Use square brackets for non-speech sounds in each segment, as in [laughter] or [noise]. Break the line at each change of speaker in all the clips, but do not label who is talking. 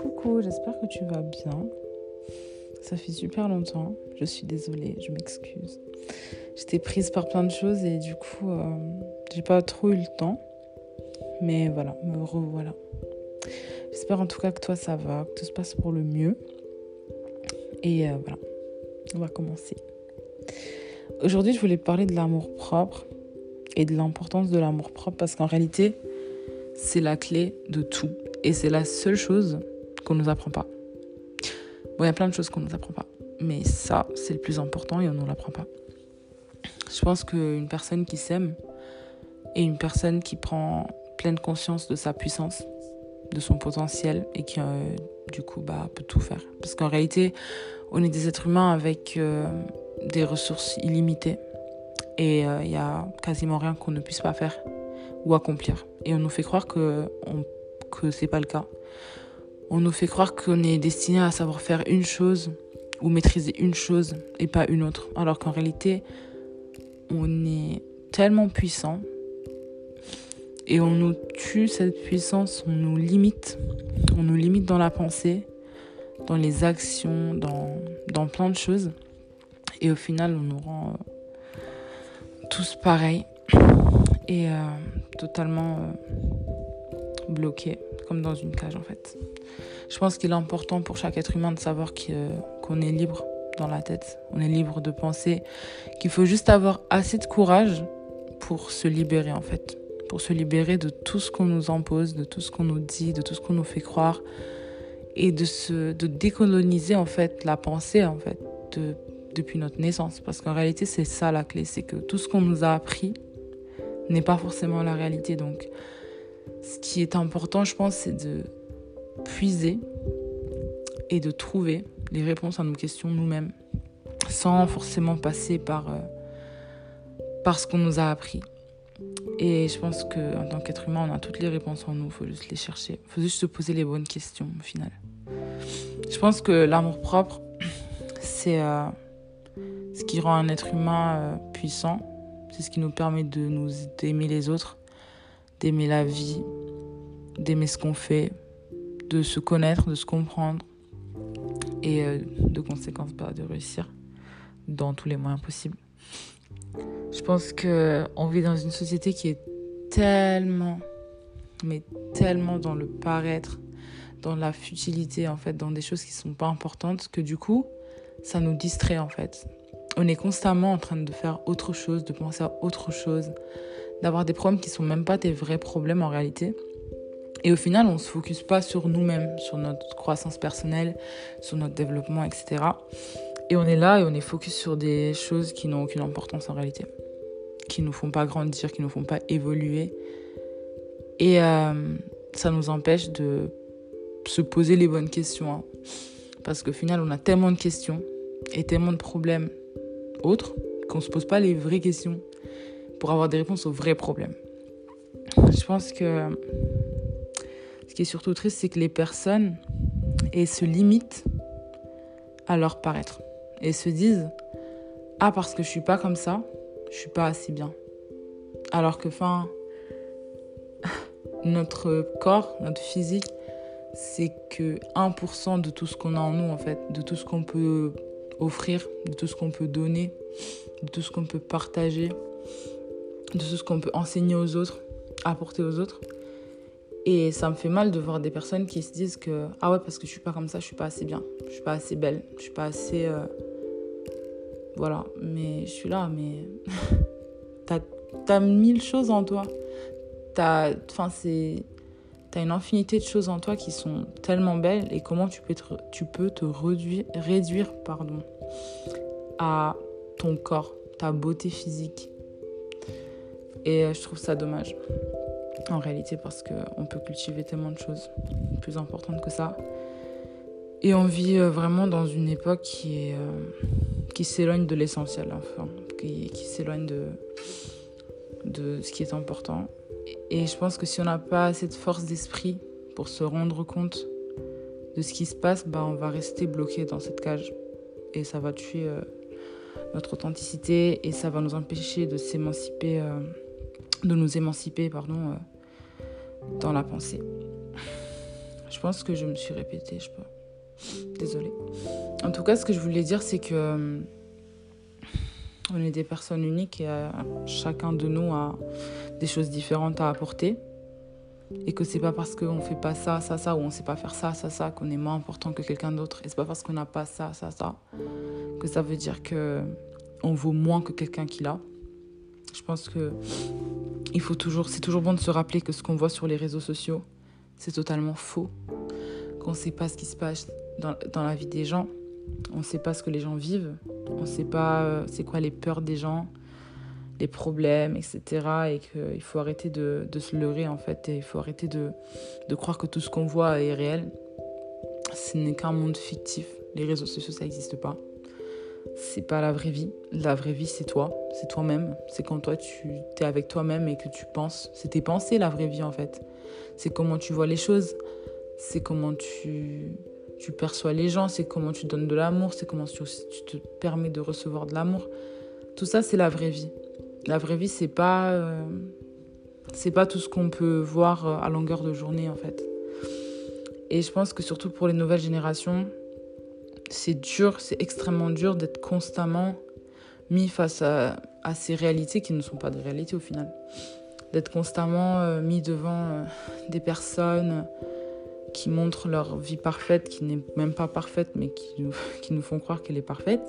Coucou, j'espère que tu vas bien. Ça fait super longtemps. Je suis désolée, je m'excuse. J'étais prise par plein de choses et du coup, euh, j'ai pas trop eu le temps. Mais voilà, me revoilà. J'espère en tout cas que toi ça va, que tout se passe pour le mieux. Et euh, voilà, on va commencer. Aujourd'hui, je voulais parler de l'amour propre et de l'importance de l'amour propre parce qu'en réalité, c'est la clé de tout. Et c'est la seule chose qu'on ne nous apprend pas. Bon, il y a plein de choses qu'on ne nous apprend pas. Mais ça, c'est le plus important et on ne nous l'apprend pas. Je pense qu'une personne qui s'aime et une personne qui prend pleine conscience de sa puissance, de son potentiel et qui, euh, du coup, bah, peut tout faire. Parce qu'en réalité, on est des êtres humains avec euh, des ressources illimitées et il euh, n'y a quasiment rien qu'on ne puisse pas faire ou accomplir. Et on nous fait croire que, que c'est pas le cas. On nous fait croire qu'on est destiné à savoir faire une chose ou maîtriser une chose et pas une autre. Alors qu'en réalité, on est tellement puissant et on nous tue cette puissance, on nous limite, on nous limite dans la pensée, dans les actions, dans, dans plein de choses. Et au final, on nous rend tous pareils et euh, totalement euh, bloqués, comme dans une cage en fait. Je pense qu'il est important pour chaque être humain de savoir qu'on est libre dans la tête, on est libre de penser, qu'il faut juste avoir assez de courage pour se libérer en fait, pour se libérer de tout ce qu'on nous impose, de tout ce qu'on nous dit, de tout ce qu'on nous fait croire et de se de décoloniser en fait la pensée en fait de depuis notre naissance. Parce qu'en réalité, c'est ça la clé, c'est que tout ce qu'on nous a appris n'est pas forcément la réalité. Donc, ce qui est important, je pense, c'est de puiser et de trouver les réponses à nos questions nous-mêmes, sans forcément passer par, euh, par ce qu'on nous a appris. Et je pense qu'en tant qu'être humain, on a toutes les réponses en nous, il faut juste les chercher. Il faut juste se poser les bonnes questions au final. Je pense que l'amour propre, [clears throat] c'est euh, ce qui rend un être humain euh, puissant. C'est ce qui nous permet de nous d'aimer les autres, d'aimer la vie, d'aimer ce qu'on fait, de se connaître, de se comprendre et euh, de conséquence bah, de réussir dans tous les moyens possibles. Je pense que on vit dans une société qui est tellement mais tellement dans le paraître, dans la futilité en fait, dans des choses qui sont pas importantes que du coup, ça nous distrait en fait on est constamment en train de faire autre chose, de penser à autre chose, d'avoir des problèmes qui sont même pas des vrais problèmes en réalité. Et au final, on se focus pas sur nous-mêmes, sur notre croissance personnelle, sur notre développement, etc. Et on est là et on est focus sur des choses qui n'ont aucune importance en réalité, qui nous font pas grandir, qui nous font pas évoluer. Et euh, ça nous empêche de se poser les bonnes questions. Hein. Parce qu'au final, on a tellement de questions et tellement de problèmes autre qu'on ne se pose pas les vraies questions pour avoir des réponses aux vrais problèmes. Je pense que ce qui est surtout triste, c'est que les personnes et se limitent à leur paraître et se disent ah parce que je suis pas comme ça, je suis pas assez bien. Alors que enfin [laughs] notre corps, notre physique, c'est que 1% de tout ce qu'on a en nous en fait, de tout ce qu'on peut offrir, de tout ce qu'on peut donner, de tout ce qu'on peut partager, de tout ce qu'on peut enseigner aux autres, apporter aux autres. Et ça me fait mal de voir des personnes qui se disent que ah ouais parce que je suis pas comme ça, je suis pas assez bien, je suis pas assez belle, je suis pas assez euh, voilà. Mais je suis là, mais [laughs] t'as as mille choses en toi. T'as, enfin c'est tu as une infinité de choses en toi qui sont tellement belles et comment tu peux te, tu peux te réduire, pardon, à ton corps, ta beauté physique. Et euh, je trouve ça dommage en réalité parce qu'on peut cultiver tellement de choses plus importantes que ça. Et on vit euh, vraiment dans une époque qui euh, qui s'éloigne de l'essentiel, enfin, qui, qui s'éloigne de, de ce qui est important. Et je pense que si on n'a pas cette force d'esprit pour se rendre compte de ce qui se passe, bah, on va rester bloqué dans cette cage. Et ça va tuer euh, notre authenticité et ça va nous empêcher de s'émanciper, euh, de nous émanciper, pardon, euh, dans la pensée. Je pense que je me suis répétée, je peux. Désolée. En tout cas, ce que je voulais dire, c'est que on est des personnes uniques et chacun de nous a des choses différentes à apporter. Et que c'est pas parce qu'on fait pas ça, ça, ça, ou on sait pas faire ça, ça, ça, qu'on est moins important que quelqu'un d'autre. Et c'est pas parce qu'on n'a pas ça, ça, ça, que ça veut dire que on vaut moins que quelqu'un qui l'a. Je pense que il faut toujours, c'est toujours bon de se rappeler que ce qu'on voit sur les réseaux sociaux, c'est totalement faux. Qu'on ne sait pas ce qui se passe dans, dans la vie des gens, on ne sait pas ce que les gens vivent, on ne sait pas euh, c'est quoi les peurs des gens, les problèmes, etc. Et qu'il faut arrêter de, se leurrer en fait, et il faut arrêter de, croire que tout ce qu'on voit est réel. Ce n'est qu'un monde fictif. Les réseaux sociaux, ça n'existe pas c'est pas la vraie vie. La vraie vie, c'est toi, c'est toi-même. C'est quand toi, tu es avec toi-même et que tu penses. C'est tes pensées, la vraie vie, en fait. C'est comment tu vois les choses. C'est comment tu perçois les gens. C'est comment tu donnes de l'amour. C'est comment tu, te permets de recevoir de l'amour. Tout ça, c'est la vraie vie. La vraie vie, c'est pas, euh, c'est pas tout ce qu'on peut voir euh, à longueur de journée, en fait. Et je pense que surtout pour les nouvelles générations, c'est dur, c'est extrêmement dur d'être constamment mis face à, ces réalités qui ne sont pas des réalités au final. D'être constamment euh, mis devant des personnes qui montrent leur vie parfaite, qui n'est même pas parfaite, mais qui [laughs] qui nous font croire qu'elle est parfaite.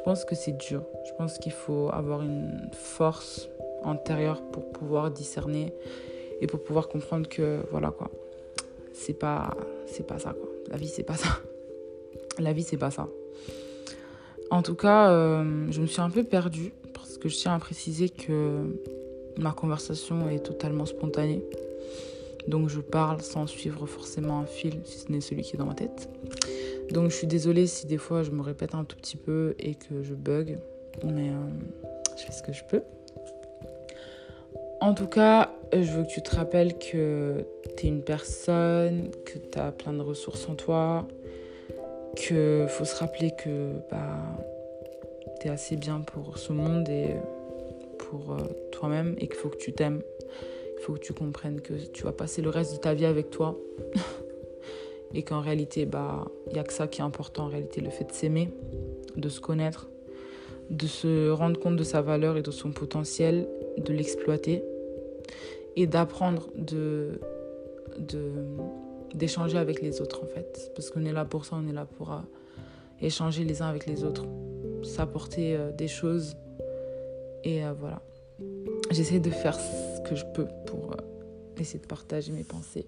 Je pense que c'est dur. Je pense qu'il faut avoir une force antérieure pour pouvoir discerner et pour pouvoir comprendre que voilà quoi. C'est pas c'est pas ça quoi. La vie c'est pas ça. [laughs] La vie, c'est pas ça. En tout cas, euh, je me suis un peu perdue parce que je tiens à préciser que ma conversation est totalement spontanée. Donc je parle sans suivre forcément un fil, si ce n'est celui qui est dans ma tête. Donc je suis désolée si des fois je me répète un tout petit peu et que je bug, mais euh, je fais ce que je peux. En tout cas, je veux que tu te rappelles que tu es une personne, que tu as plein de ressources en toi, qu'il faut se rappeler que bah, tu es assez bien pour ce monde et pour euh, toi-même et qu'il faut que tu t'aimes. Il faut que tu comprennes que tu vas passer le reste de ta vie avec toi [laughs] et qu'en réalité, bah, il n'y a que ça qui est important en réalité, le fait de s'aimer, de se connaître, de se rendre compte de sa valeur et de son potentiel, de l'exploiter et d'apprendre de, d'échanger avec les autres en fait. Parce qu'on est là pour ça, on est là pour euh, échanger les uns avec les autres, s'apporter euh, des choses. Et euh, voilà. J'essaie de faire ce que je peux pour essayer de partager mes pensées.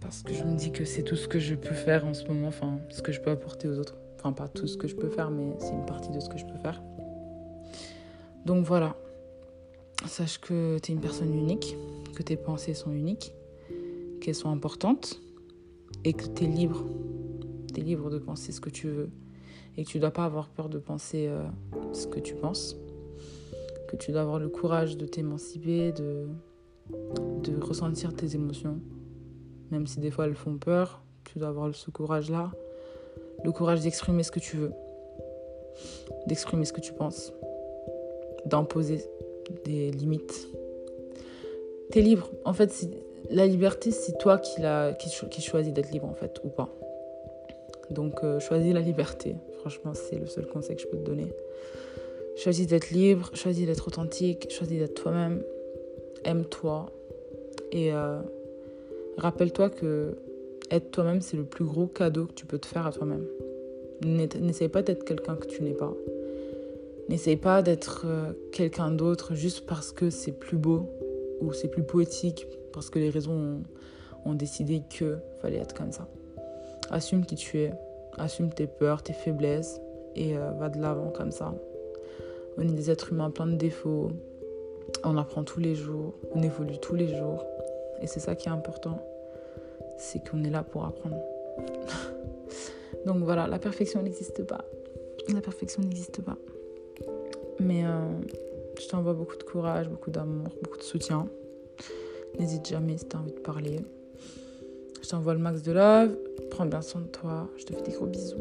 Parce que je me dis que c'est tout ce que je peux faire en ce moment, enfin ce que je peux apporter aux autres. Enfin pas tout ce que je peux faire, mais c'est une partie de ce que je peux faire. Donc voilà. Sache que tu es une personne unique, que tes pensées sont uniques qu'elles sont importantes et que tu es libre. Tu es libre de penser ce que tu veux et que tu ne dois pas avoir peur de penser euh, ce que tu penses. Que tu dois avoir le courage de t'émanciper, de, de ressentir tes émotions. Même si des fois elles font peur, tu dois avoir ce courage-là. Le courage d'exprimer ce que tu veux, d'exprimer ce que tu penses, d'imposer des limites. Tu es libre. En fait, la liberté, c'est toi qui, la, qui choisis d'être libre en fait, ou pas. Donc euh, choisis la liberté. Franchement, c'est le seul conseil que je peux te donner. Choisis d'être libre, choisis d'être authentique, choisis d'être toi-même. Aime-toi. Et euh, rappelle-toi que être toi-même, c'est le plus gros cadeau que tu peux te faire à toi-même. N'essaye pas d'être quelqu'un que tu n'es pas. N'essaye pas d'être euh, quelqu'un d'autre juste parce que c'est plus beau ou c'est plus poétique, parce que les raisons ont, décidé que fallait être comme ça. Assume qui tu es, assume tes peurs, tes faiblesses et euh, va de l'avant comme ça. On est des êtres humains plein de défauts, on apprend tous les jours, on évolue tous les jours et c'est ça qui est important, c'est qu'on est là pour apprendre. [laughs] Donc voilà, la perfection n'existe pas. La perfection n'existe pas. Mais euh, je t'envoie beaucoup de courage, beaucoup d'amour, beaucoup de soutien. N'hésite jamais si tu as envie de parler. Je t'envoie le max de love. Prends bien soin de toi. Je te fais des gros bisous.